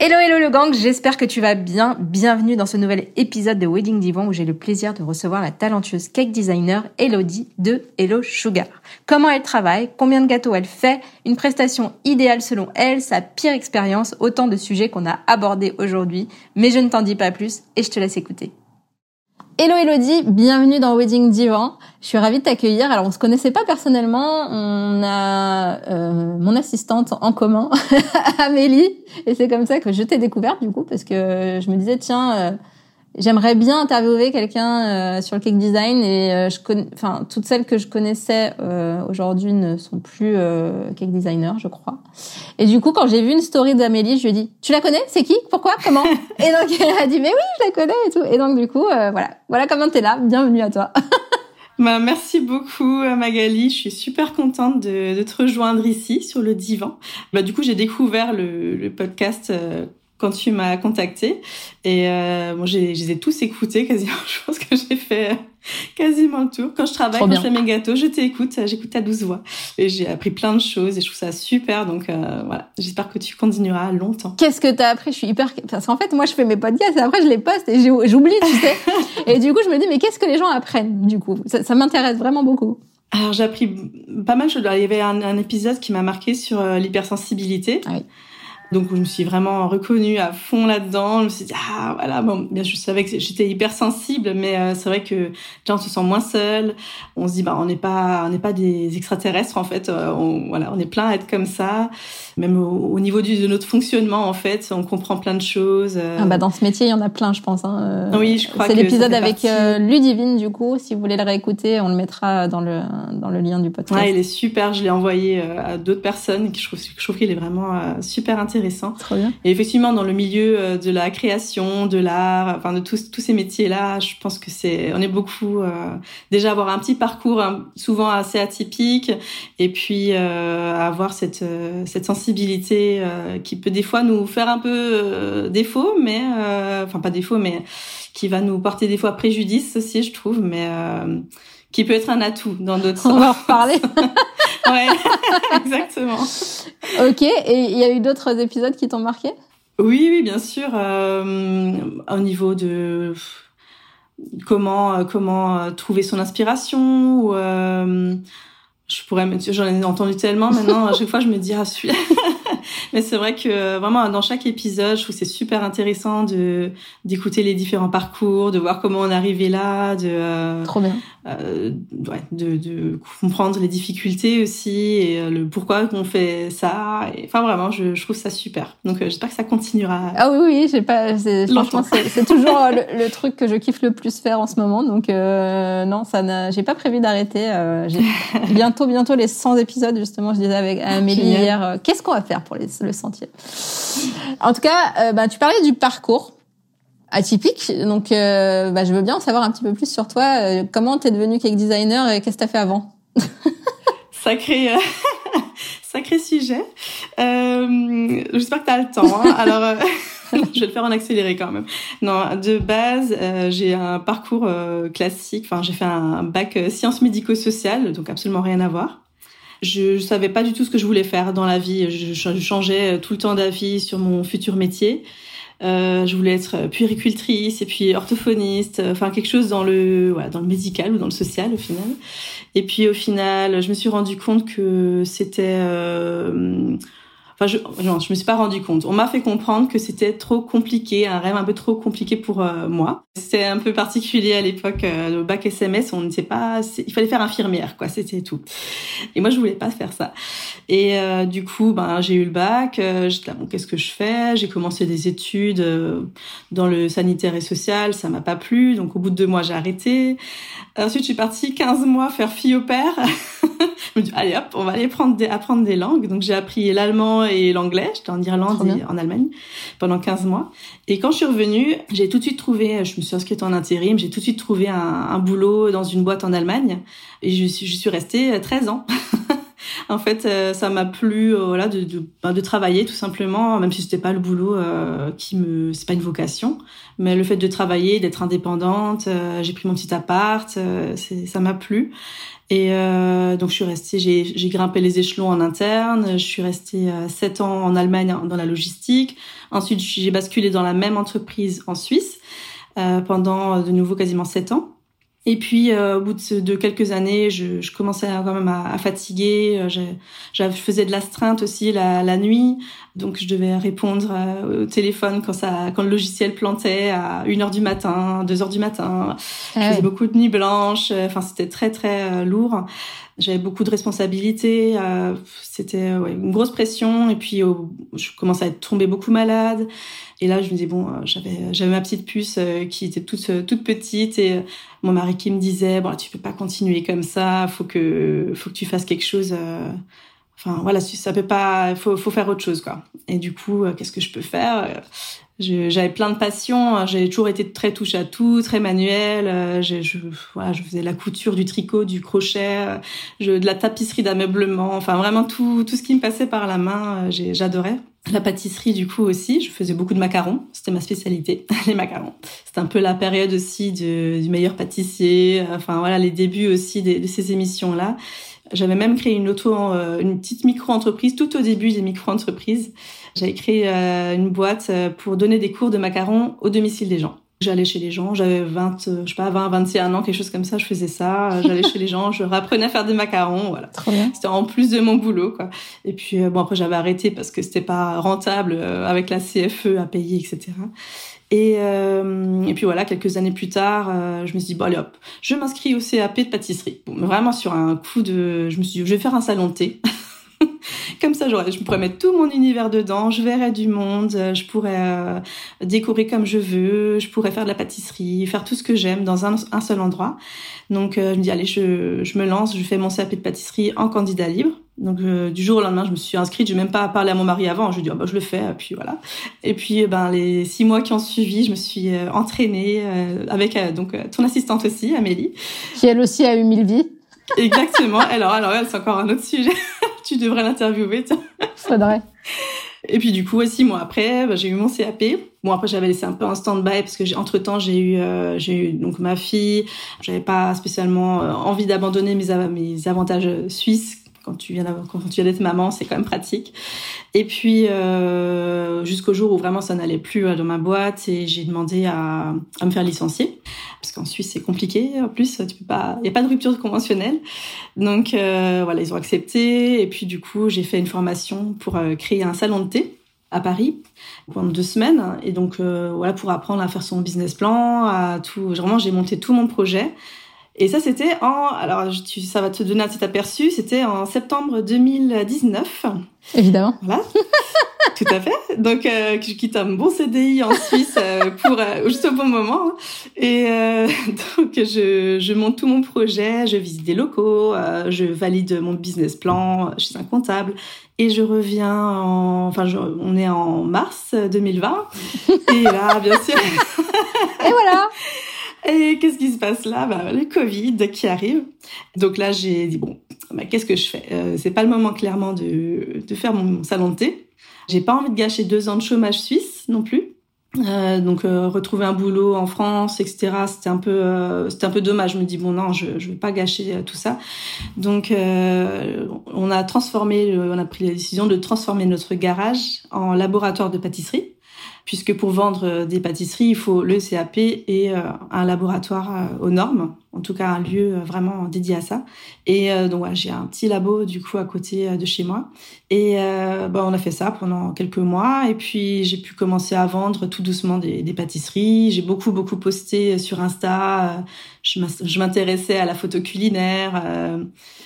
Hello hello le gang, j'espère que tu vas bien. Bienvenue dans ce nouvel épisode de Wedding Divan où j'ai le plaisir de recevoir la talentueuse cake designer Elodie de Hello Sugar. Comment elle travaille, combien de gâteaux elle fait, une prestation idéale selon elle, sa pire expérience, autant de sujets qu'on a abordés aujourd'hui. Mais je ne t'en dis pas plus et je te laisse écouter. Hello Elodie, bienvenue dans Wedding Divan. Je suis ravie de t'accueillir. Alors on se connaissait pas personnellement, on a euh, mon assistante en commun, Amélie, et c'est comme ça que je t'ai découverte du coup parce que je me disais tiens euh, J'aimerais bien interviewer quelqu'un euh, sur le cake design et euh, je connais, enfin toutes celles que je connaissais euh, aujourd'hui ne sont plus cake designer, je crois. Et du coup, quand j'ai vu une story d'Amélie, je lui ai dit "Tu la connais? C'est qui? Pourquoi? Comment Et donc elle a dit "Mais oui, je la connais et tout." Et donc du coup, voilà, voilà comment t'es là. Bienvenue à toi. Bah, merci beaucoup Magali, je suis super contente de, de, te rejoindre ici sur le divan. Bah, du coup, j'ai découvert le, le podcast quand tu m'as contacté. Et euh, bon, j'ai, je les ai tous écoutés quasiment. Je pense que j'ai fait euh, quasiment le tour. Quand je travaille, quand je fais mes gâteaux, je t'écoute, j'écoute ta douce voix. Et j'ai appris plein de choses et je trouve ça super. Donc euh, voilà, j'espère que tu continueras longtemps. Qu'est-ce que t'as appris? Je suis hyper... Parce qu'en fait, moi, je fais mes podcasts et après, je les poste et j'oublie, tu sais. et du coup, je me dis, mais qu'est-ce que les gens apprennent, du coup? Ça, ça m'intéresse vraiment beaucoup. Alors, j'ai appris pas mal. Il y avait un, un épisode qui m'a marqué sur euh, l'hypersensibilité. Ah oui. Donc je me suis vraiment reconnue à fond là-dedans. Je me suis dit ah voilà bon bien je savais que j'étais hyper sensible, mais euh, c'est vrai que déjà on se sent moins seul. On se dit bah on n'est pas on n'est pas des extraterrestres en fait. Euh, on, voilà on est plein à être comme ça. Même au, niveau du, de notre fonctionnement en fait, on comprend plein de choses. Euh. Ah bah dans ce métier il y en a plein je pense. Hein. Oui je crois. C'est l'épisode avec Ludivine du coup. Si vous voulez le réécouter, on le mettra dans le dans le lien du podcast. Ouais il est super. Je l'ai envoyé à d'autres personnes. Je trouve je trouve qu'il est vraiment super intéressant intéressant. Et effectivement, dans le milieu euh, de la création, de l'art, enfin de tous tous ces métiers-là, je pense que c'est, on est beaucoup euh, déjà avoir un petit parcours hein, souvent assez atypique, et puis euh, avoir cette cette sensibilité qui peut des fois nous faire un peu défaut, mais enfin pas défaut, mais qui va nous porter des fois préjudice aussi, je trouve, mais qui peut être un atout dans d'autres sens. On va en reparler. ouais, exactement. Ok, et il y a eu d'autres épisodes qui t'ont marqué? Oui, oui, bien sûr. Euh, au niveau de comment euh, comment euh, trouver son inspiration ou euh, je pourrais j'en ai entendu tellement maintenant à chaque fois je me dis ah celui mais c'est vrai que vraiment dans chaque épisode je trouve c'est super intéressant de d'écouter les différents parcours de voir comment on est arrivé là de trop bien euh, ouais, de, de comprendre les difficultés aussi et euh, le pourquoi qu'on fait ça. Et, enfin vraiment je, je trouve ça super. Donc euh, j'espère que ça continuera. Ah oui oui j'ai pas franchement c'est toujours le, le, truc que je kiffe le plus faire en ce moment. Donc non ça j'ai pas prévu d'arrêter bientôt bientôt, les 100 épisodes, justement, je disais avec Amélie hier, euh, qu'est-ce qu'on va faire pour les, le sentier En tout cas, euh, bah, tu parlais du parcours atypique, donc euh, bah, je veux bien en savoir un petit peu plus sur toi. comment t'es devenu cake designer et qu'est-ce que t'as fait avant Sacré... Sacré sujet. J'espère que tu as le temps. Hein. Alors, je vais le faire en accéléré quand même. Non, de base, euh, j'ai un parcours euh, classique. Enfin, j'ai fait un bac euh, sciences médico-sociales, donc absolument rien à voir. Je, je savais pas du tout ce que je voulais faire dans la vie. Je, je changeais tout le temps d'avis sur mon futur métier. Euh, je voulais être puéricultrice et puis orthophoniste, enfin quelque chose dans le voilà, dans le médical ou dans le social au final. Et puis au final, je me suis rendu compte que c'était Enfin, je, non, je me suis pas rendu compte. On m'a fait comprendre que c'était trop compliqué, un rêve un peu trop compliqué pour euh, moi. C'était un peu particulier à l'époque, euh, bac SMS, on ne sait pas, il fallait faire infirmière, quoi, c'était tout. Et moi, je voulais pas faire ça. Et euh, du coup, ben, j'ai eu le bac. j'étais là, bon, qu'est-ce que je fais? J'ai commencé des études dans le sanitaire et social, ça m'a pas plu, donc au bout de deux mois, j'ai arrêté. Ensuite, je suis partie 15 mois faire fille au père. je me dis, allez hop, on va aller apprendre des langues. Donc, j'ai appris l'allemand et l'anglais. J'étais en Irlande et en Allemagne pendant 15 mois. Et quand je suis revenue, j'ai tout de suite trouvé, je me suis inscrite en intérim, j'ai tout de suite trouvé un, un, boulot dans une boîte en Allemagne. Et je suis, je suis restée 13 ans. en fait, euh, ça m'a plu, euh, voilà, de, de, ben, de, travailler tout simplement, même si c'était pas le boulot euh, qui me, c'est pas une vocation, mais le fait de travailler, d'être indépendante, j'ai pris mon petit appart, ça m'a plu. Et donc je suis restée, j'ai grimpé les échelons en interne. Je suis restée sept ans en Allemagne dans la logistique. Ensuite, j'ai basculé dans la même entreprise en Suisse pendant de nouveau quasiment sept ans. Et puis, euh, au bout de, quelques années, je, je commençais quand même à, à fatiguer. Euh, je, je, faisais de l'astreinte aussi la, la, nuit, donc je devais répondre euh, au téléphone quand ça, quand le logiciel plantait à 1 heure du matin, 2 heures du matin. je ah faisais beaucoup de nuits blanches. Enfin, c'était très très lourd. J'avais beaucoup de responsabilités. c'était ouais, une grosse pression. Et puis, je commençais à être tombée beaucoup malade. Et là, je me disais bon, j'avais j'avais ma petite puce qui était toute toute petite et mon mari qui me disait bon tu peux pas continuer comme ça faut que faut que tu fasses quelque chose euh, enfin voilà ça peut pas faut faut faire autre chose quoi et du coup euh, qu'est-ce que je peux faire j'avais plein de passions j'ai toujours été très touche à tout très manuel euh, je, je, voilà, je faisais la couture du tricot du crochet de la tapisserie d'ameublement enfin vraiment tout tout ce qui me passait par la main j'adorais la pâtisserie, du coup, aussi. Je faisais beaucoup de macarons. C'était ma spécialité, les macarons. C'était un peu la période aussi de, du meilleur pâtissier. Enfin, voilà, les débuts aussi de, de ces émissions-là. J'avais même créé une auto, euh, une petite micro-entreprise, tout au début des micro-entreprises. J'avais créé euh, une boîte euh, pour donner des cours de macarons au domicile des gens. J'allais chez les gens, j'avais 20, euh, je sais pas, 20, 21 ans, quelque chose comme ça, je faisais ça. J'allais chez les gens, je apprenais à faire des macarons, voilà. C'était en plus de mon boulot, quoi. Et puis, bon, après, j'avais arrêté parce que c'était pas rentable avec la CFE à payer, etc. Et, euh, et puis voilà, quelques années plus tard, je me suis dit, bon, allez hop, je m'inscris au CAP de pâtisserie. Vraiment sur un coup de... Je me suis dit, je vais faire un salon de thé. Comme ça, je pourrais mettre tout mon univers dedans, je verrais du monde, euh, je pourrais euh, décorer comme je veux, je pourrais faire de la pâtisserie, faire tout ce que j'aime dans un, seul endroit. Donc, euh, je me dis, allez, je, je, me lance, je fais mon CAP de pâtisserie en candidat libre. Donc du jour au lendemain, je me suis inscrite. J'ai même pas parlé à mon mari avant. Je lui ai dit, oh, bah, je le fais. Et puis voilà. Et puis ben les six mois qui ont suivi, je me suis entraînée avec donc ton assistante aussi, Amélie, qui elle aussi a eu mille vies. Exactement. Alors alors elle c'est encore un autre sujet tu devrais l'interviewer. Faudrait. Et puis du coup, six mois après, bah, j'ai eu mon CAP. Bon après, j'avais laissé un peu en stand-by parce que entre temps, j'ai eu, euh, j'ai eu donc ma fille. J'avais pas spécialement euh, envie d'abandonner mes, mes avantages suisses quand tu viens d'être maman, c'est quand même pratique. Et puis euh, jusqu'au jour où vraiment ça n'allait plus dans ma boîte et j'ai demandé à, me faire licencier parce qu'en Suisse c'est compliqué. En plus, il y a pas de rupture conventionnelle. Donc euh, voilà, ils ont accepté. Et puis du coup, j'ai fait une formation pour euh, créer un salon de thé à Paris pendant deux semaines. Et donc euh, voilà, pour apprendre à faire son business plan, à tout. Vraiment, j'ai monté tout mon projet. Et ça, c'était en, alors tu, ça va te donner un petit aperçu, c'était en septembre 2019. Évidemment. Voilà. Tout à fait. Donc, euh, je quitte un bon CDI en Suisse euh, pour euh, juste au bon moment. Et euh, donc, je, je monte tout mon projet, je visite des locaux, euh, je valide mon business plan chez un comptable, et je reviens en, enfin, on est en mars 2020. et là, bien sûr. et voilà. Et qu'est-ce qui se passe là? Bah, Le Covid qui arrive. Donc là, j'ai dit bon, bah, qu'est-ce que je fais? Euh, C'est pas le moment clairement de, de faire mon salon de thé. J'ai pas envie de gâcher deux ans de chômage suisse non plus. Euh, donc euh, retrouver un boulot en France, etc. C'était un peu, euh, c'était un peu dommage. Je me dis bon non, je je veux pas gâcher tout ça. Donc on a transformé, on a pris la décision de transformer notre garage en laboratoire de pâtisserie puisque pour vendre des pâtisseries, il faut le CAP et un laboratoire aux normes, en tout cas un lieu vraiment dédié à ça. Et donc j'ai un petit labo du coup à côté de chez moi. Et bah, on a fait ça pendant quelques mois, et puis j'ai pu commencer à vendre tout doucement des, pâtisseries. J'ai beaucoup beaucoup posté sur Insta. Je m'intéressais à la photo culinaire.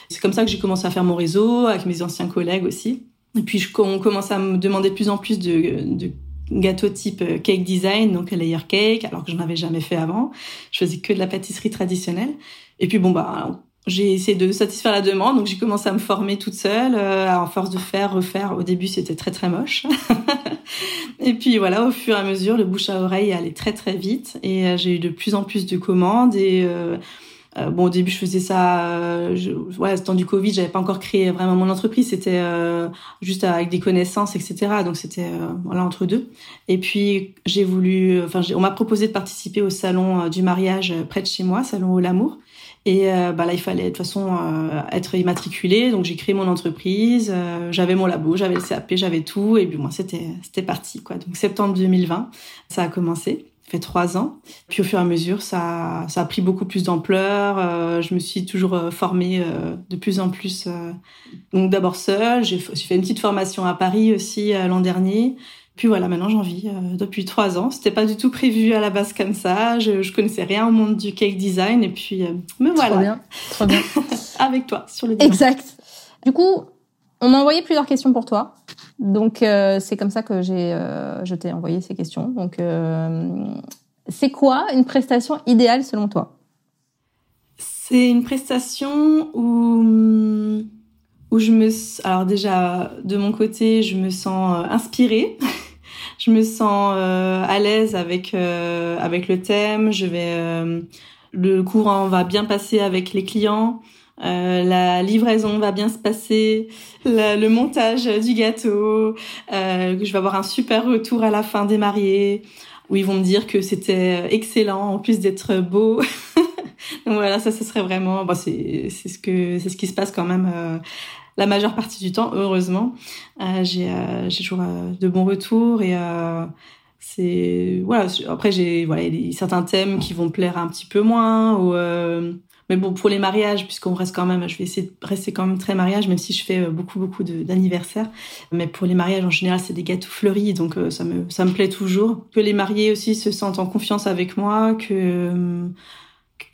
C'est comme ça que j'ai commencé à faire mon réseau avec mes anciens collègues aussi. Et puis, on commence à me demander de plus en plus de, gâteaux type euh, cake design, donc layer cake, alors que je n'avais jamais fait avant. Je faisais que de la pâtisserie traditionnelle. Et puis, bon, bah, j'ai essayé de satisfaire la demande, donc j'ai commencé à me former toute seule, euh, force de faire, refaire. Au début, c'était très très moche. et puis voilà, au fur et à mesure, le bouche à oreille allait très très vite, et euh, j'ai eu de plus en plus de commandes et euh, bon, au début, je faisais ça. Euh, je, ouais, temps du Covid, j'avais pas encore créé vraiment mon entreprise. C'était euh, juste avec des connaissances, etc. Donc c'était euh, voilà entre deux. Et puis j'ai voulu. Enfin, on m'a proposé de participer au salon du mariage près de chez moi, salon au l'amour. Et bah là, il fallait de toute façon être immatriculé. Donc j'ai créé mon entreprise. j'avais mon labo, j'avais le CAP, j'avais tout. Et puis moi, c'était c'était parti quoi. Donc septembre 2020, ça a commencé fait trois ans. Puis au fur et à mesure, ça, ça a pris beaucoup plus d'ampleur. Euh, je me suis toujours euh, formée euh, de plus en plus. donc d'abord seule, j'ai fait une petite formation à Paris aussi l'an dernier. Puis voilà, maintenant j'en vis depuis trois ans. C'était pas du tout prévu à la base comme ça. Je, je connaissais rien au monde du cake design et puis me voilà. Trop bien, trop bien. Avec toi sur le. Exact. Du coup, on m'a envoyé plusieurs questions pour toi. Donc euh, c'est comme ça que j'ai, euh, je t'ai envoyé ces questions. Donc euh, c'est quoi une prestation idéale selon toi? C'est une prestation où où je me, alors déjà de mon côté, je me sens inspirée. je me sens à l'aise avec avec le thème. Je vais le courant va bien passer avec les clients. Euh, la livraison va bien se passer, le montage du gâteau, euh, je vais avoir un super retour à la fin des mariés, où ils vont me dire que c'était excellent en plus d'être beau. Donc voilà, ça, ce serait vraiment, bon, c'est c'est ce que c'est ce qui se passe quand même euh, la majeure partie du temps, heureusement. Euh, j'ai euh, toujours de bons retours et c'est voilà. Après j'ai voilà certains thèmes qui vont plaire un petit peu moins ou mais bon, pour les mariages, puisqu'on reste quand même, je vais essayer de rester quand même très mariage, même si je fais euh, beaucoup, beaucoup d'anniversaires. Mais pour les mariages, en général, c'est des gâteaux fleuris, donc euh, ça me, ça me plaît toujours. Que les mariés aussi se sentent en confiance avec moi, que euh,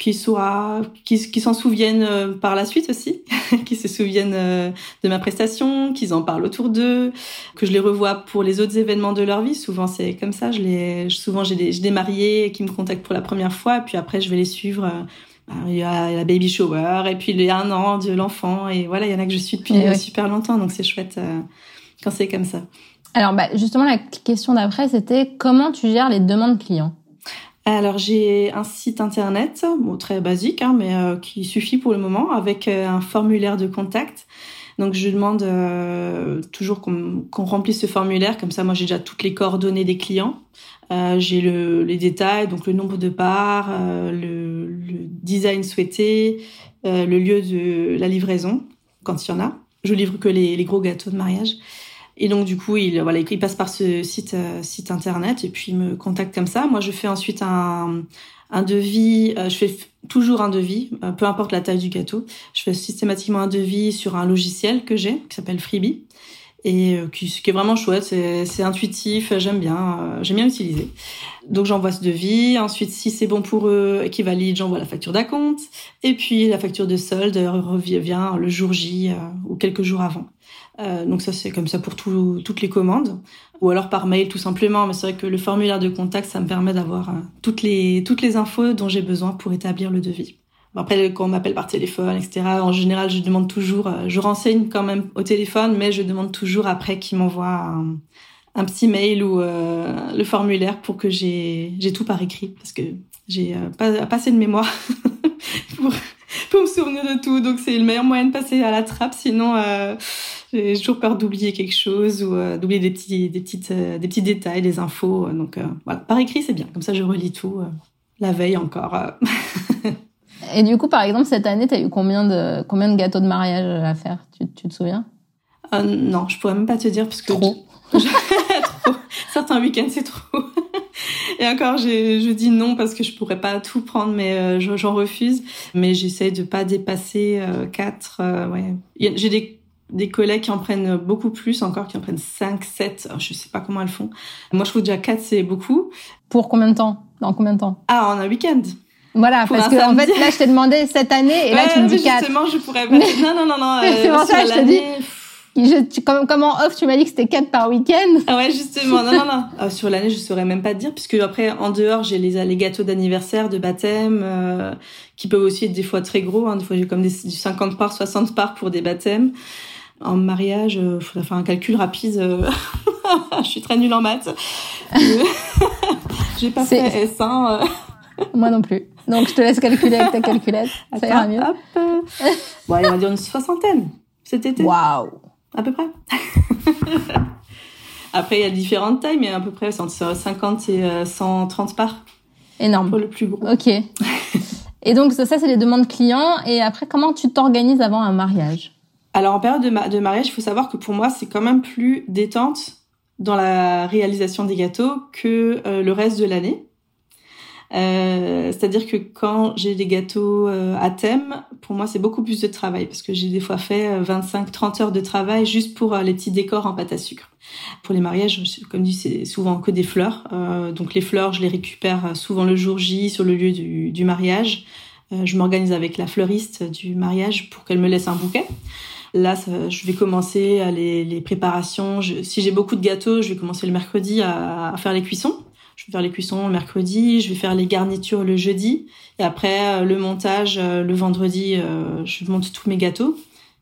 qu'ils soient, qu'ils s'en souviennent par la suite aussi, qu'ils se souviennent de ma prestation, qu'ils en parlent autour d'eux, que je les revois pour les autres événements de leur vie. Souvent c'est comme ça. Souvent j'ai des, des mariés qui me contactent pour la première fois, puis après je vais les suivre il y a la baby shower et puis les un an de l'enfant et voilà il y en a que je suis depuis eh super longtemps donc c'est chouette euh, quand c'est comme ça. Alors bah, justement la question d'après c'était comment tu gères les demandes clients? Alors j'ai un site internet, bon très basique, hein, mais euh, qui suffit pour le moment, avec euh, un formulaire de contact. Donc je demande toujours qu'on remplisse ce formulaire, comme ça moi j'ai déjà toutes les coordonnées des clients. Euh, j'ai le, les détails, donc le nombre de parts, euh, le, le, design souhaité, euh, le lieu de la livraison, quand il y en a. Je livre que les, les gros gâteaux de mariage. Et donc du coup, il voilà, il passe par ce site site internet et puis il me contacte comme ça. Moi, je fais ensuite un un devis. je fais toujours un devis, peu importe la taille du gâteau. Je fais systématiquement un devis sur un logiciel que j'ai qui s'appelle Freebie et euh, qui, qui est vraiment chouette, c'est intuitif, j'aime bien, euh, j'aime bien l'utiliser. Donc j'envoie ce devis, ensuite si c'est bon pour eux et qu'ils valident, j'envoie la facture d'acompte, et puis la facture de solde revient le jour J euh, ou quelques jours avant. Donc ça c'est comme ça pour tout, toutes les commandes, ou alors par mail tout simplement. Mais c'est vrai que le formulaire de contact, ça me permet d'avoir toutes les toutes les infos dont j'ai besoin pour établir le devis. Après, quand on m'appelle par téléphone, etc., en général, je demande toujours, euh, je renseigne quand même au téléphone, mais je demande toujours après qu'il m'envoie un, petit mail ou euh, le formulaire pour que j'ai j'ai tout par écrit, parce que j'ai euh, pas, pas assez de mémoire pour, pour me souvenir de tout. Donc c'est le meilleur moyen de passer à la trappe, sinon j'ai toujours peur d'oublier quelque chose ou d'oublier des petits des petites des petits détails, des infos. Donc voilà, par écrit c'est bien, comme ça je relis tout la veille encore. Et du coup, par exemple, cette année, tu as eu combien de, combien de gâteaux de mariage à faire? Tu, tu te souviens? Euh, Non, je pourrais même pas te dire parce que... Trop. Trop. certains week-ends c'est trop. Et encore, je dis non parce que je pourrais pas tout prendre, mais euh, j'en refuse. Mais j'essaie de pas dépasser euh, quatre. Euh, ouais, j'ai des des collègues qui en prennent beaucoup plus encore, qui en prennent 5, 7, je sais pas comment elles font. Moi, je trouve déjà 4, c'est beaucoup. Pour combien de temps? Dans combien de temps? Ah, en un week-end. Voilà, parce que en fait, là, je t'ai demandé cette année, et là, tu me dis 4. Justement, je pourrais pas... Non, non, non, non. c'est pour ça que je te dis... Je, comme, comme en off, tu m'as dit que c'était 4 par week-end. Ah ouais, justement. Non, non, non. Euh, sur l'année, je saurais même pas te dire, puisque après, en dehors, j'ai les, les gâteaux d'anniversaire, de baptême, euh, qui peuvent aussi être des fois très gros. Hein. Des fois, j'ai comme des, du 50 parts, 60 parts pour des baptêmes. En mariage, il euh, faudrait faire un calcul rapide. je suis très nulle en maths. j'ai pas fait S1. Moi non plus. Donc, je te laisse calculer avec ta calculette. Ça ira mieux. Hop. Bon, allez, on va dire une soixantaine cet été. Waouh à peu près. Après, il y a différentes tailles, mais à peu près entre 50 et 130 euh, parts. Énorme. Pour le plus gros. Ok. et donc, ça, c'est les demandes clients. Et après, comment tu t'organises avant un mariage? Alors, en période de, de mariage, il faut savoir que pour moi, c'est quand même plus détente dans la réalisation des gâteaux que euh, le reste de l'année. Euh, c'est-à-dire que quand j'ai des gâteaux euh, à thème, pour moi c'est beaucoup plus de travail parce que j'ai des fois fait 25-30 euh, heures de travail juste pour les petits décors en pâte à sucre. Pour les mariages, comme dit, c'est souvent que des fleurs. donc les fleurs, je les récupère souvent le jour J sur le lieu du, du mariage. je m'organise avec la fleuriste du mariage pour qu'elle me laisse un bouquet. Là, je vais commencer à les, préparations. Si j'ai beaucoup de gâteaux, je vais commencer le mercredi à, faire les cuissons je vais faire les cuissons le mercredi, je vais faire les garnitures le jeudi, et après euh, le montage euh, le vendredi, euh, je monte tous mes gâteaux.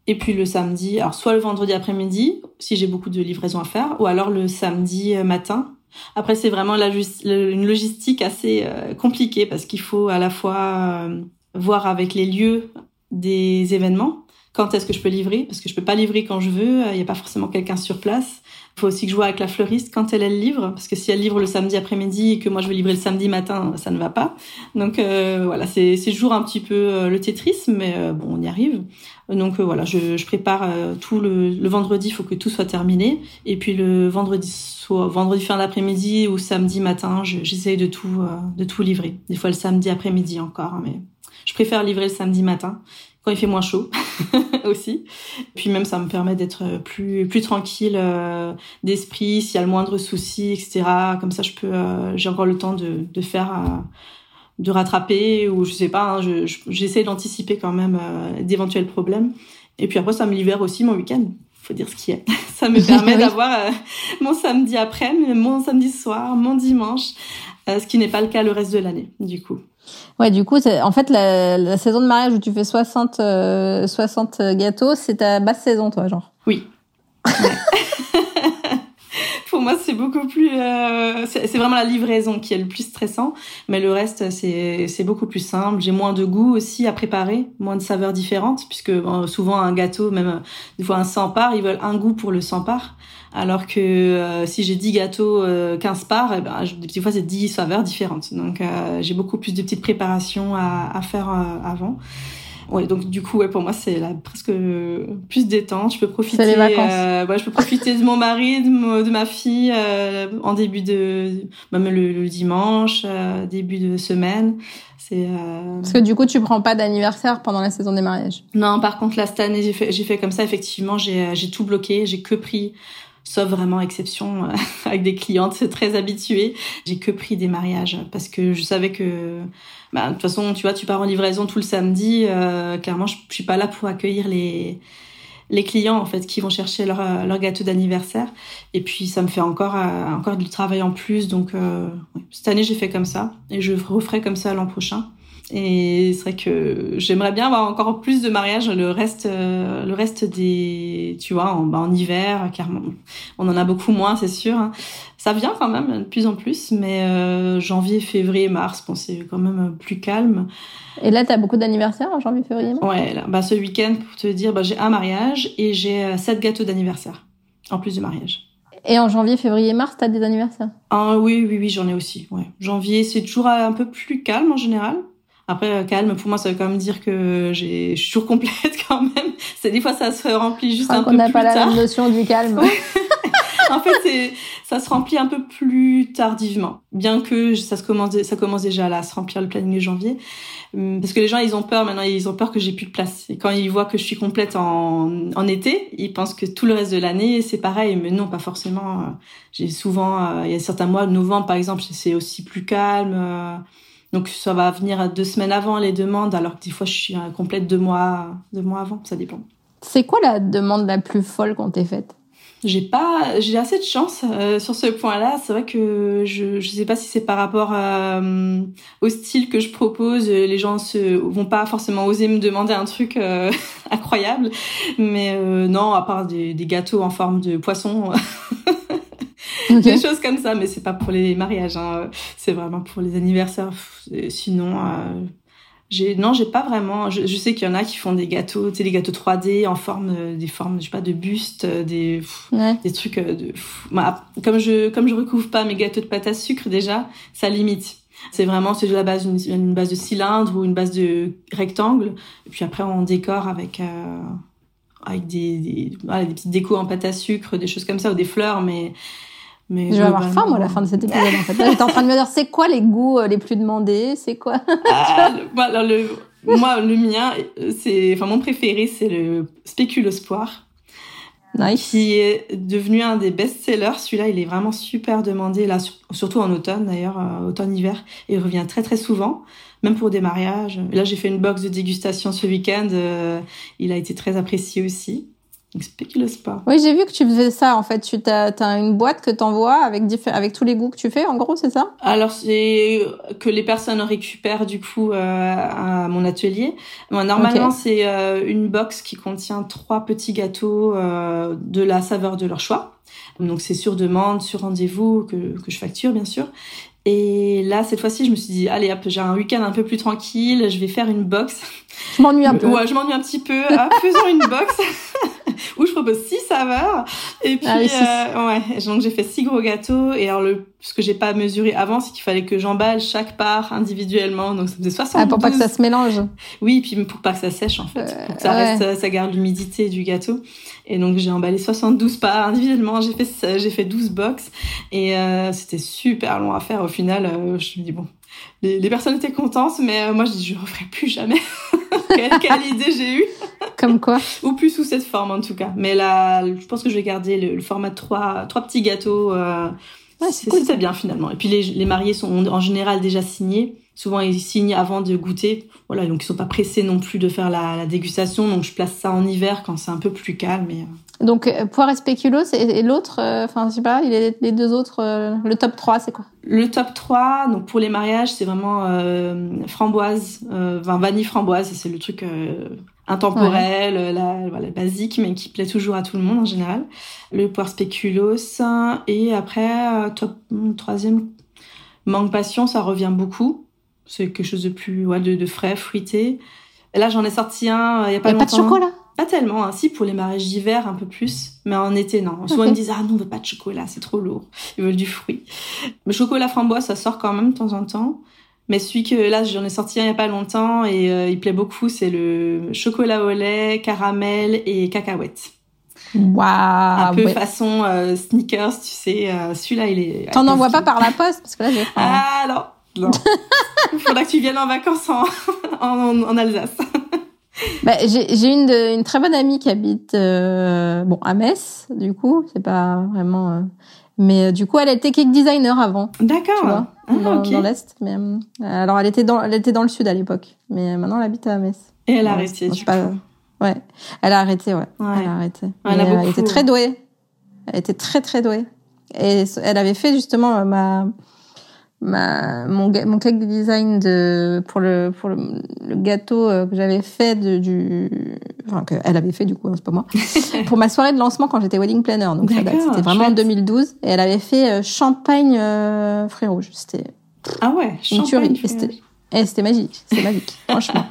Et puis le samedi, alors soit le vendredi après-midi, si j'ai beaucoup de livraisons à faire, ou alors le samedi matin. Après, c'est vraiment la, une logistique assez compliquée parce qu'il faut à la fois voir avec les lieux des événements, quand est-ce que je peux livrer, parce que je peux pas livrer quand je veux, il n'y a pas forcément quelqu'un sur place. Il faut aussi que je vois avec la fleuriste quand elle, elle livre, parce que si elle livre le samedi après-midi et que moi je veux livrer le samedi matin, ça ne va pas. Donc euh, voilà, c'est toujours un petit peu euh, le Tetris, mais euh, bon, on y arrive. Donc voilà, je, je prépare tout le, le vendredi, il faut que tout soit terminé. Et puis le vendredi, soit vendredi fin d'après-midi ou samedi matin, j'essaye de tout de tout livrer. Des fois le samedi après-midi encore, hein, mais je préfère livrer le samedi matin quand il fait moins chaud aussi. Puis même ça me permet d'être plus plus tranquille euh, d'esprit s'il y a le moindre souci, etc. Comme ça je peux euh, j'ai encore le temps de de faire euh, de rattraper ou je sais pas. Hein, je, j'essaie d'anticiper quand même d'éventuels problèmes. Et puis après ça me libère aussi mon week-end. Faut dire ce qui est. Ça me permet d'avoir mon samedi après, mon samedi soir, mon dimanche, ce qui n'est pas le cas le reste de l'année du coup. Ouais, du coup, en fait, la, la, saison de mariage où tu fais 60, 60 euh, gâteaux, c'est ta basse saison, toi, genre. Oui. Pour moi, c'est beaucoup plus. Euh, c'est vraiment la livraison qui est le plus stressant, mais le reste, c'est beaucoup plus simple. J'ai moins de goût aussi à préparer, moins de saveurs différentes, puisque souvent un gâteau, même des fois un 100 parts, ils veulent un goût pour le 100 parts. Alors que euh, si j'ai 10 gâteaux, 15 euh, parts, eh ben, des fois c'est 10 saveurs différentes. Donc euh, j'ai beaucoup plus de petites préparations à, à faire avant. Ouais, donc du coup, ouais, pour moi, c'est là presque plus détente. Je peux profiter. Les vacances. ouais, je peux profiter de mon mari, de, de ma fille en début de, même le, le dimanche, début de semaine. C'est. Parce que du coup, tu prends pas d'anniversaire pendant la saison des mariages? Non, par contre, là cette année, j'ai fait, j'ai fait comme ça. Effectivement, j'ai, j'ai tout bloqué. J'ai que pris sauf vraiment exception euh, avec des clientes très habituées. J'ai que pris des mariages parce que je savais que bah, de toute façon, tu vois, tu pars en livraison tout le samedi. Euh, clairement, je, suis pas là pour accueillir les les clients en fait qui vont chercher leur, leur gâteau d'anniversaire. Et puis ça me fait encore euh, encore du travail en plus. Donc cette année, j'ai fait comme ça et je referai comme ça l'an prochain. Et c'est vrai que j'aimerais bien avoir encore plus de mariages le reste, euh, le reste des, tu vois, en, bah, en hiver, car on en a beaucoup moins, c'est sûr. Hein. Ça vient quand même de plus en plus, mais euh, janvier, février, mars, bon, c'est quand même plus calme. Et là, tu as beaucoup d'anniversaires en janvier, février, mars? Ouais, là, bah, ce week-end, pour te dire, bah, j'ai un mariage et j'ai euh, sept gâteaux d'anniversaire, en plus du mariage. Et en janvier, février, mars, t'as des anniversaires? Ah, Oui, oui, oui, j'en ai aussi. Ouais. Janvier, c'est toujours un peu plus calme en général. Après, euh, calme, pour moi, ça veut quand même dire que j'ai, je suis toujours complète quand même. C'est des fois, ça se remplit juste un peu plus tard. On n'a pas la même notion du calme. en fait, ça se remplit un peu plus tardivement, bien que ça se commence, ça commence déjà là à se remplir le planning de janvier, hum, parce que les gens ils ont peur maintenant, ils ont peur que j'ai plus de place. Et quand ils voient que je suis complète en, en été, ils pensent que tout le reste de l'année c'est pareil, mais non, pas forcément. J'ai souvent, euh, il y a certains mois, novembre par exemple, c'est aussi plus calme. Donc ça va venir deux semaines avant les demandes, alors que des fois je suis complète deux mois, deux mois avant, ça dépend. C'est quoi la demande la plus folle qu'on t'ait faite? J'ai pas j'ai assez de chance euh, sur ce point-là. C'est vrai que je je sais pas si c'est par rapport euh, au style que je propose. Les gens se vont pas forcément oser me demander un truc euh, incroyable. Mais non à part des, des, gâteaux en forme de poisson des choses comme ça mais c'est pas pour les mariages hein. c'est vraiment pour les anniversaires sinon j'ai non, j'ai pas vraiment. Je, sais qu'il y en a qui font des gâteaux, tu sais, des gâteaux 3D en forme, euh, des formes, je sais pas, de buste, euh, des des trucs euh, de. Bah, comme je comme je recouvre pas mes gâteaux de pâte à sucre déjà, ça limite. C'est vraiment c'est de la base une, une, base de cylindre ou une base de rectangle. Et puis après on décore avec avec des des, voilà, des petites décos en pâte à sucre, des choses comme ça ou des fleurs, mais mais je vais avoir faim, moi, à la fin de cet épisode, en fait. J'étais en train de me dire, c'est quoi les goûts euh, les plus demandés? C'est quoi? Ah, alors le, Moi, le mien, c'est... Enfin, mon préféré, c'est le spéculoos poire. Nice. Qui est devenu un des best-sellers. Celui-là, il est vraiment super demandé, là, surtout en automne, d'ailleurs, euh, automne-hiver. Et il revient très, très souvent, même pour des mariages. là, j'ai fait une box de dégustation ce week-end. Euh, il a été très apprécié aussi. Spéculoos pas. Oui, j'ai vu que tu faisais ça en fait. Tu as, as une boîte que tu envoies avec, avec tous les goûts que tu fais, en gros, c'est ça? Alors, c'est que les personnes récupèrent du coup euh, à mon atelier. normalement, c'est euh, une box qui contient trois petits gâteaux euh, de la saveur de leur choix. Donc, c'est sur demande, sur rendez-vous que, que je facture, bien sûr. Et là, cette fois-ci, je me suis dit, allez hop, j'ai un week-end un peu plus tranquille, je vais faire une box. Je m'ennuie un peu. Ouais, je m'ennuie un petit peu. Ah, faisons une box. où je propose six saveurs. Et puis, ah euh, ouais, donc j'ai fait six gros gâteaux. Et alors, le, ce que j'ai pas mesuré avant, c'est qu'il fallait que j'emballe chaque part individuellement. Donc, ça faisait 72. Ah, pour pas que ça se mélange. Oui, puis pour pas que ça sèche, en fait. pour que ça reste, ça garde l'humidité du gâteau. Et donc, j'ai emballé 72 parts individuellement. J'ai fait, j'ai fait 12 box. Et euh, c'était super long à faire. Au final, euh, je me dis, bon, les, les, personnes étaient contentes, mais euh, moi, je dis, je referai plus jamais. quelle, quelle idée j'ai eue comme quoi Ou plus sous cette forme en tout cas. Mais là, je pense que je vais garder le, format de trois, trois petits gâteaux. Euh, ouais, c'est cool. bien finalement. Et puis les, les mariés sont en général déjà signés. Souvent ils signent avant de goûter. Voilà, donc ils sont pas pressés non plus de faire la, la dégustation. Donc je place ça en hiver quand c'est un peu plus calme. Et, euh. Donc euh, poire et spéculoos et, l'autre, euh, enfin je sais pas, les deux autres, le top 3 c'est quoi? Le top 3, donc pour les mariages c'est vraiment framboise, vanille framboise, c'est le truc intemporel, euh, la, voilà, basique, mais qui plaît toujours à tout le monde en général. Le poire spéculoos. Et après, euh, top, troisième, mangue passion, ça revient beaucoup. C'est quelque chose de plus, ouais, de, de frais, fruité. Et là, j'en ai sorti un euh, il y a pas longtemps. Pas de chocolat? Pas tellement, hein. si pour les mariages d'hiver un peu plus, mais en été non. Souvent ils me disent ah non on veut pas de chocolat, c'est trop lourd. Ils veulent du fruit. Le chocolat framboise ça sort quand même de temps en temps. Mais celui que là j'en ai sorti un il y a pas longtemps et euh, il plaît beaucoup, c'est le chocolat au lait, caramel et cacahuète. Waouh Un peu façon euh, sneakers, tu sais. Euh, celui-là, il est. T'en envoies pas par la poste parce que là j'ai faim. Ah non, non. faudra que tu viennes en vacances en, en, en Alsace. Bah, j'ai une, une très bonne amie qui habite bon à Metz, du coup, c'est pas vraiment mais euh, du coup, elle était cake designer avant. D'accord. Ah, dans, dans l'est. Mais euh, alors, elle était dans, elle était dans le sud à l'époque. Mais maintenant, elle habite à Metz. Et elle a arrêté. Du pas... Ouais. Elle a arrêté, ouais. Elle a arrêté. Elle, a beaucoup... elle était très douée. Elle était très très douée. Et elle avait fait justement ma ma mon mon cake design de pour le pour le, gâteau euh, que j'avais fait de, du enfin que elle avait fait du coup hein, c'est pas moi pour ma soirée de lancement quand j'étais wedding planner. Donc c'était vraiment en 2012 et elle avait fait euh, champagne euh, fruits rouges. C'était ah ouais champagne et c'était magique, c'était magique, franchement.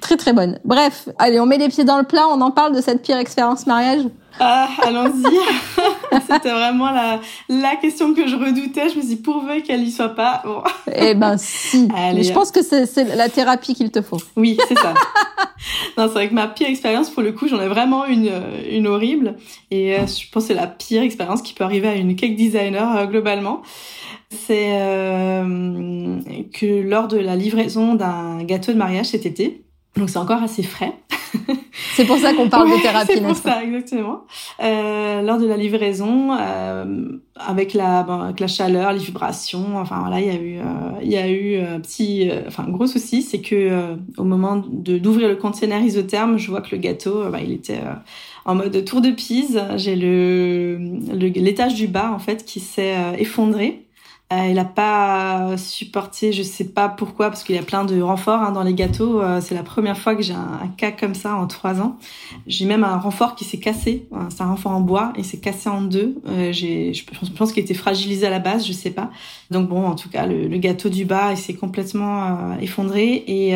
Très très bonne. Bref, allez, on met les pieds dans le plat, on en parle de cette pire expérience mariage. Ah, allons-y. C'était vraiment la, la question que je redoutais. Je me suis dit, pourvu qu'elle y soit pas. Bon. Eh ben, si. je pense que c'est la thérapie qu'il te faut. Oui, c'est ça. non, c'est vrai que ma pire expérience, pour le coup, j'en ai vraiment une, une horrible. Et euh, je pense que c'est la pire expérience qui peut arriver à une cake designer euh, globalement. C'est euh, que lors de la livraison d'un gâteau de mariage cet été, donc c'est encore assez frais. c'est pour ça qu'on parle de thérapie. C'est pour ça, exactement. Euh, lors de la livraison, euh, avec la, bon, avec la chaleur, les vibrations, enfin voilà, il y a eu, euh, il y a eu un petit, euh, enfin gros souci, c'est que euh, au moment de d'ouvrir le conteneur isotherme, je vois que le gâteau, bah, il était en mode tour de Pise. J'ai le l'étage du bas en fait qui s'est effondré. Euh, il n'a pas supporté, je sais pas pourquoi, parce qu'il y a plein de renforts hein, dans les gâteaux. Euh, c'est la première fois que j'ai un, cas comme ça en trois ans. J'ai même un renfort qui s'est cassé. c'est un renfort en bois et s'est cassé en deux. Euh, je pense qu'il était fragilisé à la base, je sais pas. Donc bon, en tout cas, le, gâteau du bas, il s'est complètement effondré et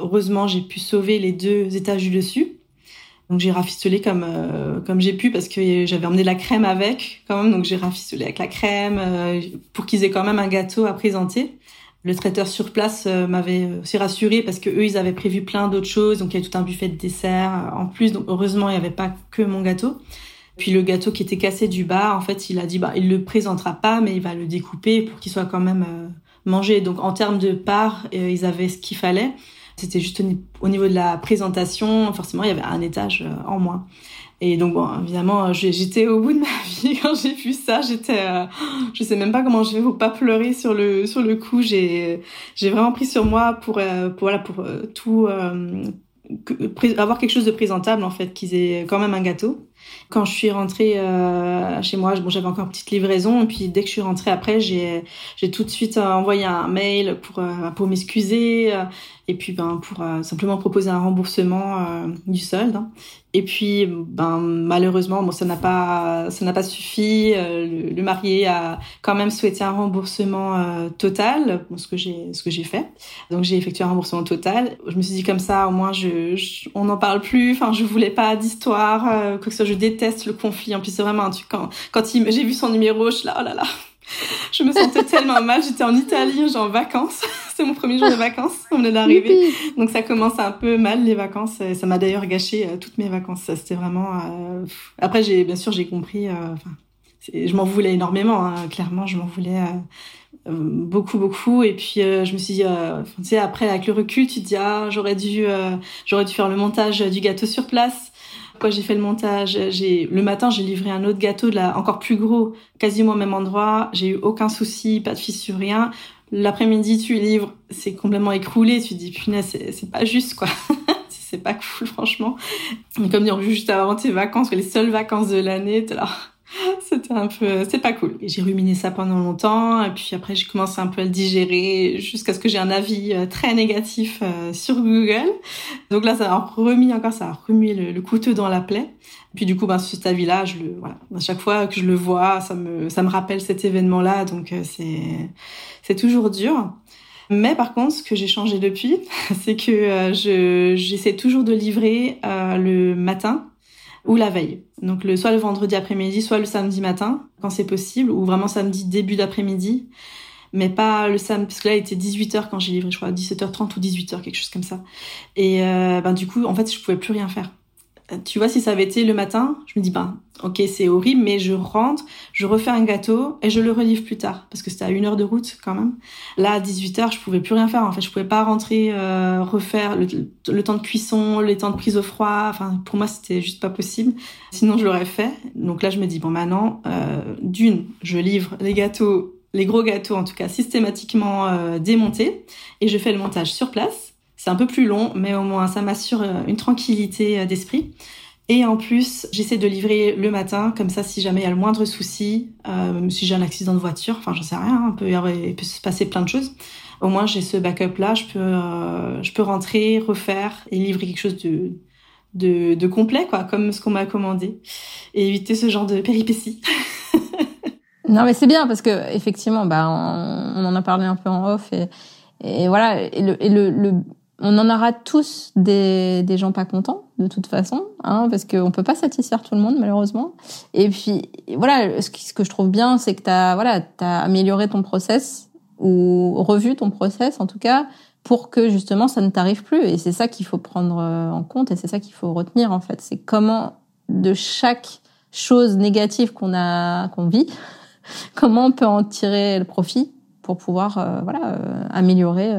heureusement, j'ai pu sauver les deux étages du dessus. Donc j'ai rafistolé comme euh, comme j'ai pu parce que j'avais emmené la crème avec quand même donc j'ai rafistolé avec la crème euh, pour qu'ils aient quand même un gâteau à présenter. Le traiteur sur place euh, m'avait aussi rassuré parce que eux ils avaient prévu plein d'autres choses donc il y avait tout un buffet de dessert en plus donc heureusement il n'y avait pas que mon gâteau. Puis le gâteau qui était cassé du bas en fait il a dit bah il le présentera pas mais il va le découper pour qu'il soit quand même mangé donc en termes de part ils avaient ce qu'il fallait. C'était juste au niveau de la présentation, forcément, il y avait un étage euh, en moins. Et donc bon, évidemment, j'étais au bout de ma vie quand j'ai vu ça. J'étais, euh, je sais même pas comment je vais pour pas pleurer sur le sur le coup. J'ai j'ai vraiment pris sur moi pour euh, voilà pour tout avoir quelque chose de présentable en fait, qu'ils aient quand même un gâteau. Quand je suis rentrée euh, chez moi, bon, j'avais encore une petite livraison. Et puis dès que je suis rentrée après, j'ai tout de suite euh, envoyé un mail pour euh, pour m'excuser et puis ben pour simplement proposer un remboursement du solde. Et puis, ben malheureusement, bon, ça n'a pas, pas suffi. Le, le, marié a quand même souhaité un remboursement total, j'ai, ce que j'ai fait. Donc j'ai effectué un remboursement total. Je me suis dit comme ça, au moins, je, on n'en parle plus. Enfin, je voulais pas d'histoire, quoi que. Je déteste le conflit. En plus, c'est vraiment un truc quand, quand j'ai vu son numéro, je là, oh là là, je me sentais tellement mal. J'étais en Italie, genre en vacances. C'est mon premier jour de vacances. On venait d'arriver. Donc ça commence un peu mal les vacances. Ça m'a d'ailleurs gâché euh, toutes mes vacances. C'était vraiment. Euh, après, j'ai bien sûr j'ai compris. Euh, enfin, je m'en voulais énormément. Hein. Clairement, je m'en voulais. beaucoup beaucoup et puis je me suis dit tu sais après avec le recul tu te dis ah j'aurais dû j'aurais dû faire le montage du gâteau sur place quand j'ai fait le montage, j'ai le matin j'ai livré un autre gâteau de la encore plus gros, quasiment au même endroit. J'ai eu aucun souci, pas de fissure, rien. L'après-midi tu livres, c'est complètement écroulé. Tu te dis punaise, c'est pas juste quoi. c'est pas cool franchement. Et comme dire juste avant tes vacances, les seules vacances de l'année, t'es là C'était un peu, c'est pas cool. J'ai ruminé ça pendant longtemps, et puis après j'ai commencé un peu à le digérer jusqu'à ce que j'ai un avis euh, très négatif euh, sur Google. Donc là, ça a remis encore, ça a remis le, couteau dans la plaie. Puis du coup, ben, cet avis-là, je le, voilà, à chaque fois que je le vois, ça me, ça me rappelle cet événement-là, donc euh, c'est, c'est toujours dur. Mais par contre, ce que j'ai changé depuis, c'est que je, j'essaie toujours de livrer le matin ou la veille. Donc le soit le vendredi après-midi, soit le samedi matin quand c'est possible, ou vraiment samedi début d'après-midi, mais pas le samedi parce que là il était 18h quand j'ai livré, je crois 17h30 ou 18h quelque chose comme ça. Et euh, ben du coup en fait je pouvais plus rien faire tu vois, si ça avait été le matin, je me dis, ben, ok, c'est horrible, mais je rentre, je refais un gâteau et je le relivre plus tard, parce que c'était à une heure de route quand même. Là, à 18h, je pouvais plus rien faire. En fait, je pouvais pas rentrer, euh, refaire le, temps de cuisson, les temps de prise au froid. Enfin, pour moi, c'était juste pas possible. Sinon, je l'aurais fait. Donc là, je me dis, bon, maintenant, euh, d'une, je livre les gâteaux, les gros gâteaux en tout cas, systématiquement euh, démontés, et je fais le montage sur place c'est un peu plus long, mais au moins ça m'assure euh, une tranquillité euh, d'esprit. Et en plus, j'essaie de livrer le matin, comme ça, si jamais il y a le moindre souci, euh, si j'ai un accident de voiture, enfin, j'en sais rien, hein, peut, il peut se passer plein de choses. Au moins, j'ai ce backup-là, je peux, euh, je peux rentrer, refaire et livrer quelque chose de, de, de complet, quoi, comme ce qu'on m'a commandé, et éviter ce genre de péripéties. non, mais c'est bien parce que effectivement, bah, on, on, en a parlé un peu en off et, et voilà, et le, et le, le on en aura tous des, gens pas contents de toute façon, hein, parce qu'on peut pas satisfaire tout le monde malheureusement. Et puis voilà, ce, ce que je trouve bien, c'est que t'as voilà, t'as amélioré ton process ou revu ton process en tout cas pour que justement ça ne t'arrive plus. Et c'est ça qu'il faut prendre euh, en compte et c'est ça qu'il faut retenir en fait. C'est comment de chaque chose négative qu'on a qu'on vit, comment on peut en tirer le profit pour pouvoir euh, voilà euh, améliorer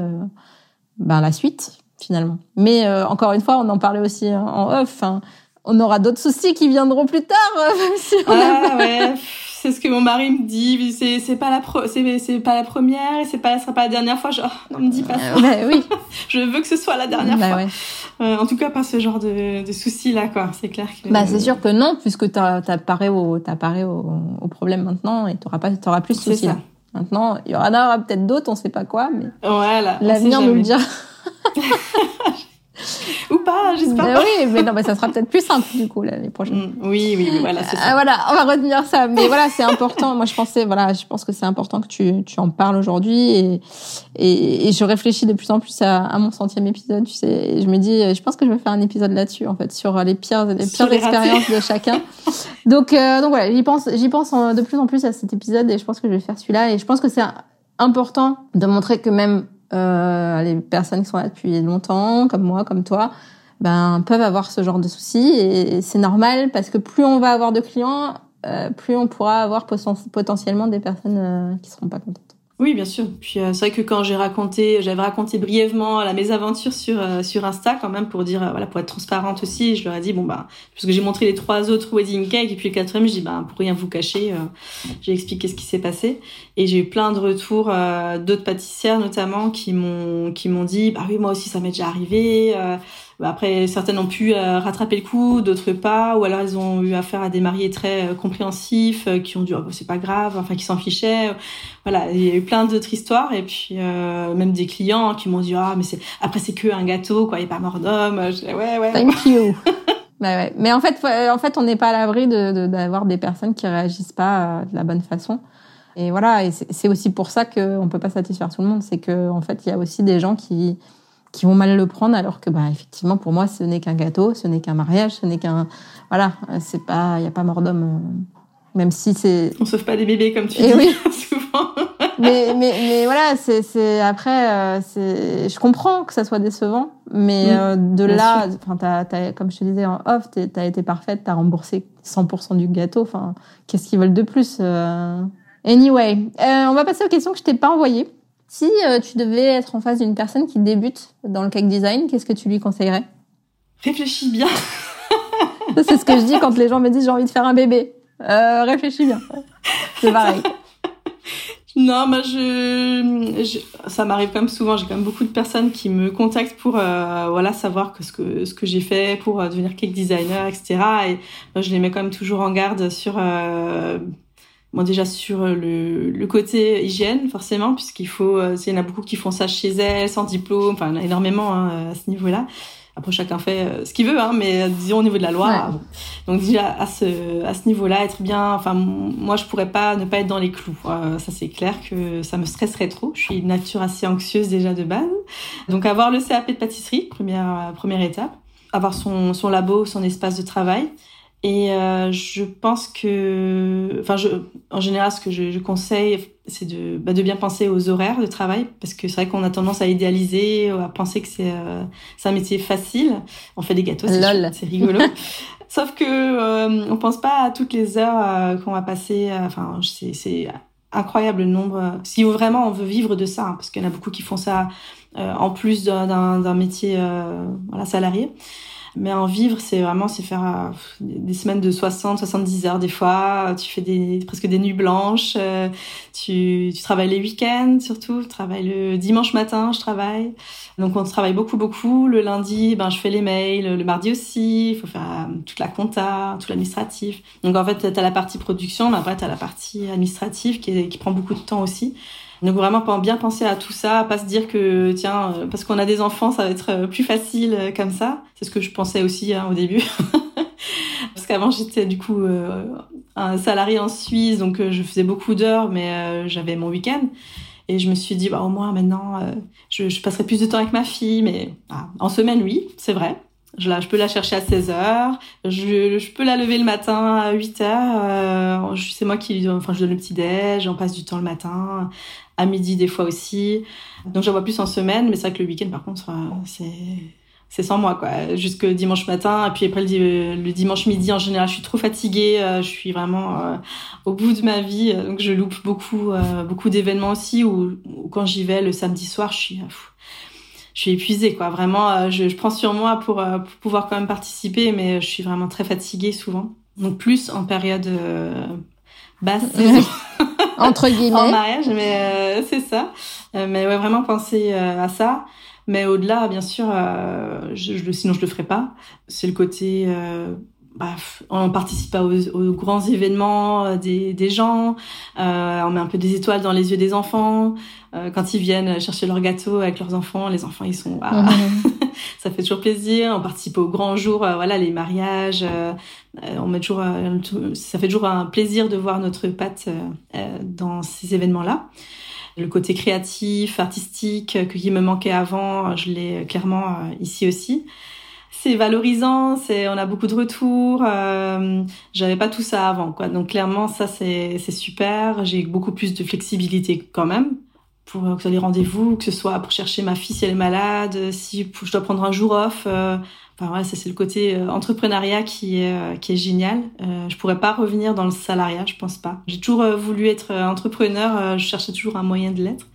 ben, la suite finalement. Mais encore une fois, on en parlait aussi en off. Hein, on aura d'autres soucis qui viendront plus tard. Même si on ah, ouais c'est ce que mon mari me dit. C'est c'est pas la pro, c'est c'est pas la première et c'est pas sera pas la dernière fois. Je, oh, non, me dis pas ça. bah, oui. je veux que ce soit la dernière bah, fois. Ouais. Euh, en tout cas, pas ce genre de, de soucis là, quoi. C'est clair que. Bah, c'est sûr que non, puisque t'as t'as paré au t'as paré au, au, problème maintenant et t'auras pas t'auras plus de soucis là. Maintenant, il y en aura peut-être d'autres, on sait pas quoi, mais. Voilà. L'avenir nous le dira. Ou pas, j'espère pas. Oui, mais non, mais ça sera peut-être plus simple du coup l'année prochaine. Mm, oui, oui, voilà, c'est ça. Euh, voilà, on va retenir ça. Mais voilà, c'est important. Moi, je pensais, voilà, je pense que c'est important que tu, tu en parles aujourd'hui et, et, et, je réfléchis de plus en plus à, à mon centième épisode. Tu sais, et je me dis, je pense que je vais faire un épisode là-dessus en fait sur les pires, les pires expériences de chacun. donc, euh, donc voilà, j'y pense, j'y pense de plus en plus à cet épisode et je pense que je vais faire celui-là et je pense que c'est important de montrer que même euh, les personnes qui sont là depuis longtemps, comme moi, comme toi, ben peuvent avoir ce genre de soucis et c'est normal parce que plus on va avoir de clients, euh, plus on pourra avoir potentiellement des personnes euh, qui seront pas contentes. Oui, bien sûr. Puis euh, c'est vrai que quand j'ai raconté, j'avais raconté brièvement la mésaventure sur euh, sur Insta quand même pour dire voilà pour être transparente aussi. Je leur ai dit bon bah parce que j'ai montré les trois autres wedding cakes et puis le quatrième je dis bah pour rien vous cacher, j'ai expliqué ce qui s'est passé et j'ai eu plein de retours d'autres pâtissières notamment qui m'ont qui m'ont dit bah oui moi aussi ça m'est déjà arrivé. Bah, après, certaines ont pu euh, rattraper le coup, d'autres pas, ou alors elles ont eu affaire à des mariés très euh, compréhensifs, euh, qui ont dit oh, bah, c'est pas grave, enfin qui s'en fichaient. Voilà, il y a eu plein d'autres histoires, et puis même des clients qui m'ont dit ah mais c'est après c'est que un gâteau, quoi, il est pas mort d'homme. ouais ouais. Thank you. bah ouais. Mais en fait, en fait, on n'est pas à l'abri de d'avoir des personnes qui réagissent pas de la bonne façon. Et voilà, et c'est aussi pour ça qu'on peut pas satisfaire tout le monde, c'est que en fait, il y a aussi des gens qui qui vont mal le prendre alors que bah effectivement pour moi ce n'est qu'un gâteau, ce n'est qu'un mariage, ce n'est qu'un voilà, c'est pas il y a pas mort d'homme euh, même si c'est on sauve pas des bébés comme tu dis oui. souvent. mais, mais mais voilà, c'est c'est après euh, c'est je comprends que ça soit décevant mais euh, de là enfin t'as comme je te disais en off t'as été parfaite, t'as remboursé 100% du gâteau, enfin qu'est-ce qu'ils veulent de plus Anyway, on va passer aux questions que je t'ai pas envoyées. Si euh, tu devais être en face d'une personne qui débute dans le cake design, qu'est-ce que tu lui conseillerais? Réfléchis bien. c'est ce que je dis quand les gens me disent j'ai envie de faire un bébé. Euh, réfléchis bien. C'est pareil. Non, moi je, ça m'arrive quand même souvent. J'ai quand même beaucoup de personnes qui me contactent pour euh, voilà savoir que ce que ce que j'ai fait pour devenir cake designer, etc. Et moi, je les mets quand même toujours en garde sur Bon, déjà sur le, le côté hygiène, forcément, puisqu'il faut, euh, il y en a beaucoup qui font ça chez elles, sans diplôme, enfin, énormément hein, à ce niveau-là. Après, chacun fait euh, ce qu'il veut, hein, mais disons au niveau de la loi. Donc déjà à ce à ce niveau-là, être bien. Enfin, moi, je pourrais pas ne pas être dans les clous. Euh, ça, c'est clair que ça me stresserait trop. Je suis une nature assez anxieuse déjà de base. Donc avoir le CAP de pâtisserie, première première étape. Avoir son son labo, son espace de travail. Et euh, je pense que, enfin, je, en général, ce que je, je conseille, c'est de, bah, de bien penser aux horaires de travail, parce que c'est vrai qu'on a tendance à idéaliser, à penser que c'est euh, c'est un métier facile. On fait des gâteaux, c'est rigolo. Sauf que euh, on pense pas à toutes les heures euh, qu'on va passer. Enfin, c'est incroyable le nombre. Si vraiment on veut vivre de ça, hein, parce qu'il y en a beaucoup qui font ça en plus d'un métier voilà salarié. Mais en vivre, c'est vraiment, c'est faire euh, des semaines de 60, 70 heures des fois. Tu fais des, presque des nuits blanches. Euh, tu, tu travailles les week-ends surtout. Tu travailles le dimanche matin, je travaille. Donc on travaille beaucoup, beaucoup. Le lundi, ben, je fais les mails. Le mardi aussi. Il faut faire euh, toute la compta, tout l'administratif. Donc en fait, tu as la partie production, mais après, tu as la partie administrative qui, qui prend beaucoup de temps aussi. Donc vraiment bien penser à tout ça, pas se dire que tiens euh, parce qu'on a des enfants ça va être euh, plus facile euh, comme ça. C'est ce que je pensais aussi hein, au début. parce qu'avant j'étais du coup un salarié en Suisse donc je faisais beaucoup d'heures mais j'avais mon week-end. Et je me suis dit, bah, au moins maintenant, euh, je, je, passerai plus de temps avec ma fille. Mais ah, en semaine, oui, c'est vrai. Je, la, je peux la chercher à 16 heures. Je, je peux la lever le matin à 8 heures. Euh, c'est moi qui enfin, je donne le petit déj. On passe du temps le matin, à midi des fois aussi. Donc, j'en vois plus en semaine. Mais c'est vrai que le week-end, par contre, euh, c'est c'est sans moi quoi jusque dimanche matin et puis après le, dimanche midi en général je suis trop fatiguée euh, je suis vraiment euh, au bout de ma vie donc je loupe beaucoup euh, beaucoup d'événements aussi ou quand j'y vais le samedi soir je suis je suis épuisée quoi. Vraiment je, je, prends sur moi pour, pour, pouvoir quand même participer mais je suis vraiment très fatiguée souvent. Donc plus en période basse entre guillemets. en mariage mais c'est ça. Mais ouais vraiment penser à ça. Mais au-delà, bien sûr, euh, je, je, sinon je le ferais pas. C'est le côté, euh, bah, on participe pas aux, aux grands événements euh, des, des gens, euh, on met un peu des étoiles dans les yeux des enfants. Euh, quand ils viennent chercher leur gâteau avec leurs enfants, les enfants ils sont, ah, ça fait toujours plaisir. On participe aux grands jours, euh, voilà, les mariages. on met toujours, ça fait toujours un plaisir de voir notre patte dans ces événements-là. Le côté créatif, artistique euh, qui me manquait avant, je l'ai clairement euh, ici aussi. C'est valorisant, c'est on a beaucoup de retours. Euh, J'avais pas tout ça avant, quoi. Donc clairement, ça c'est super. J'ai beaucoup plus de flexibilité quand même pour que ce soit les rendez-vous, que ce soit pour chercher ma fille si elle est malade, si je dois prendre un jour off. Euh, Enfin voilà, ça c'est le côté euh, entrepreneuriat qui est euh, qui est génial. Euh, je pourrais pas revenir dans le salariat, je pense pas. J'ai toujours euh, voulu être entrepreneur, je cherchais toujours un moyen de l'être.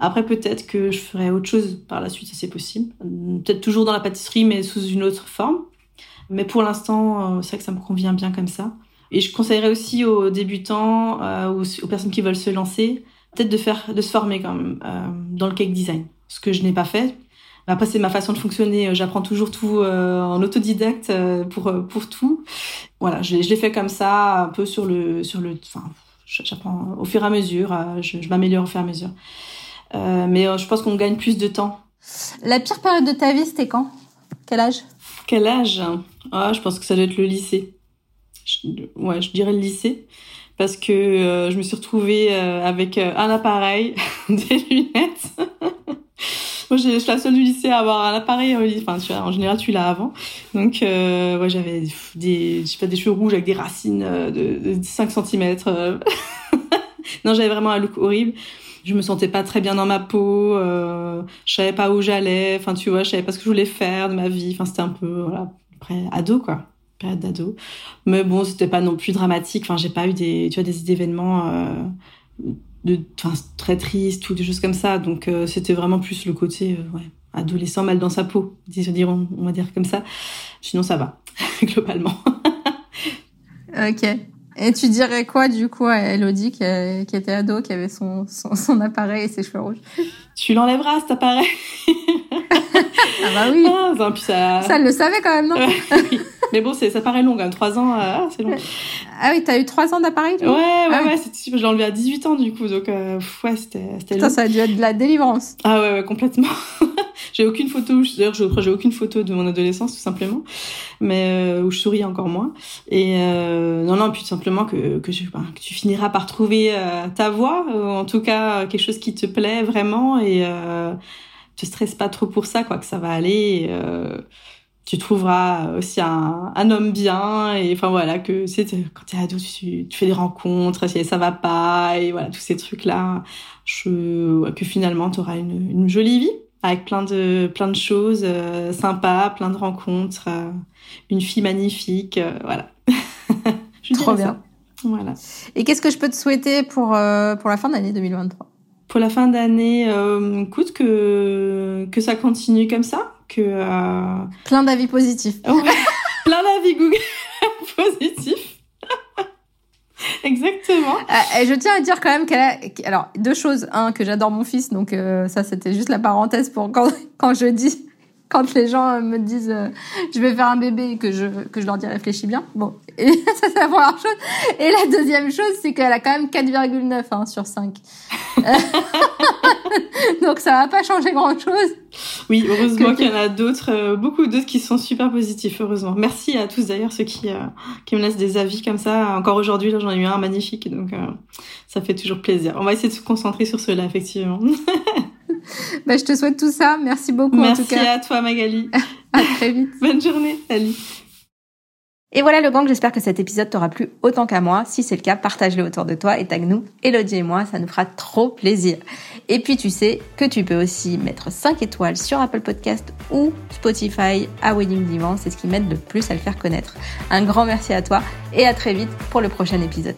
Après peut-être que je ferais autre chose par la suite, ça c'est possible. Peut-être toujours dans la pâtisserie mais sous une autre forme. Mais pour l'instant, c'est vrai que ça me convient bien comme ça. Et je conseillerais aussi aux débutants ou aux personnes qui veulent se lancer, peut-être de faire de se former quand même dans le cake design, ce que je n'ai pas fait après, c'est ma façon de fonctionner. J'apprends toujours tout euh, en autodidacte euh, pour euh, pour tout. Voilà, je, l'ai fait comme ça, un peu sur le sur le. Enfin, j'apprends au fur et à mesure. je m'améliore au fur et à mesure. Mais je pense qu'on gagne plus de temps. La pire période de ta vie, c'était quand? Quel âge? Quel âge? Ah, je pense que ça doit être le lycée. ouais, je dirais le lycée parce que je me suis retrouvée avec un appareil, des lunettes. Moi, je suis la seule du lycée à avoir un appareil. Enfin, tu vois, en général, tu l'as avant. Donc, euh, ouais, j'avais des, je sais pas, des cheveux rouges avec des racines euh, de, de 5 cm. Euh. non, j'avais vraiment un look horrible. Je me sentais pas très bien dans ma peau. Euh, je savais pas où j'allais. Enfin, tu vois, je savais pas ce que je voulais faire de ma vie. Enfin, c'était un peu, voilà, après ado, quoi période d'ado. Mais bon, c'était pas non plus dramatique. Enfin, j'ai pas eu des, tu vois, des événements euh, de très triste ou des choses comme ça donc euh, c'était vraiment plus le côté euh, ouais, adolescent mal dans sa peau dirons on va dire comme ça sinon ça va globalement ok et tu dirais quoi du coup à Elodie qui, était ado qui avait son, son, appareil et ses cheveux rouges? Tu l'enlèveras cet appareil ah bah oui ah, ça... ça le savait quand même non mais bon ça paraît long quand même trois ans euh, c'est long ah oui, t'as eu trois ans d'appareil Ouais, ouais, ah ouais, c'était Je l'ai enlevé à 18 ans, du coup. Donc, euh, ouais, c'était, c'était ça a dû être de la délivrance. Ah ouais, ouais, complètement. j'ai aucune photo, d'ailleurs, j'ai aucune photo de mon adolescence, tout simplement. Mais, euh, où je souris encore moins. Et, euh, non, non, puis tout simplement que, que, ben, que tu finiras par trouver euh, ta voix, ou en tout cas, quelque chose qui te plaît vraiment et, euh, te stresse pas trop pour ça, quoi, que ça va aller. Euh, tu trouveras aussi un, un, homme bien et enfin voilà que c'est quand t'es ado tu, tu, fais des rencontres si ça va pas et voilà tous ces trucs là je, que finalement tu auras une, une, jolie vie avec plein de plein de choses euh, sympas plein de rencontres euh, une fille magnifique euh, voilà. Je trop bien. Voilà. Et qu'est-ce que je peux te souhaiter pour pour la fin d'année 2023 pour la fin d'année écoute que que ça continue comme ça que euh... plein d'avis positifs. plein d'avis Google positifs. Exactement. Euh, je tiens à dire quand même qu'elle a alors deux choses un que j'adore mon fils donc euh, ça c'était juste la parenthèse pour quand quand je dis quand les gens me disent euh, je vais faire un bébé et que je que je leur dis réfléchis bien. Bon, et ça c'est la première chose. Et la deuxième chose, c'est qu'elle a quand même 4,9 hein, sur 5. Donc ça va pas changer grand chose. Oui, heureusement qu'il y en a d'autres, euh, beaucoup d'autres qui sont super positifs, heureusement. Merci à tous d'ailleurs ceux qui, euh, qui me laissent des avis comme ça. Encore aujourd'hui, là j'en ai eu un magnifique, donc euh, ça fait toujours plaisir. On va essayer de se concentrer sur cela, effectivement. bah, je te souhaite tout ça. Merci beaucoup Merci en tout cas. Merci à toi Magali. à très vite. Bonne journée. Salut. Et voilà le gang, j'espère que cet épisode t'aura plu autant qu'à moi. Si c'est le cas, partage-le autour de toi et tag nous, Elodie et moi, ça nous fera trop plaisir. Et puis tu sais que tu peux aussi mettre 5 étoiles sur Apple Podcast ou Spotify à Wedding Divan, c'est ce qui m'aide le plus à le faire connaître. Un grand merci à toi et à très vite pour le prochain épisode.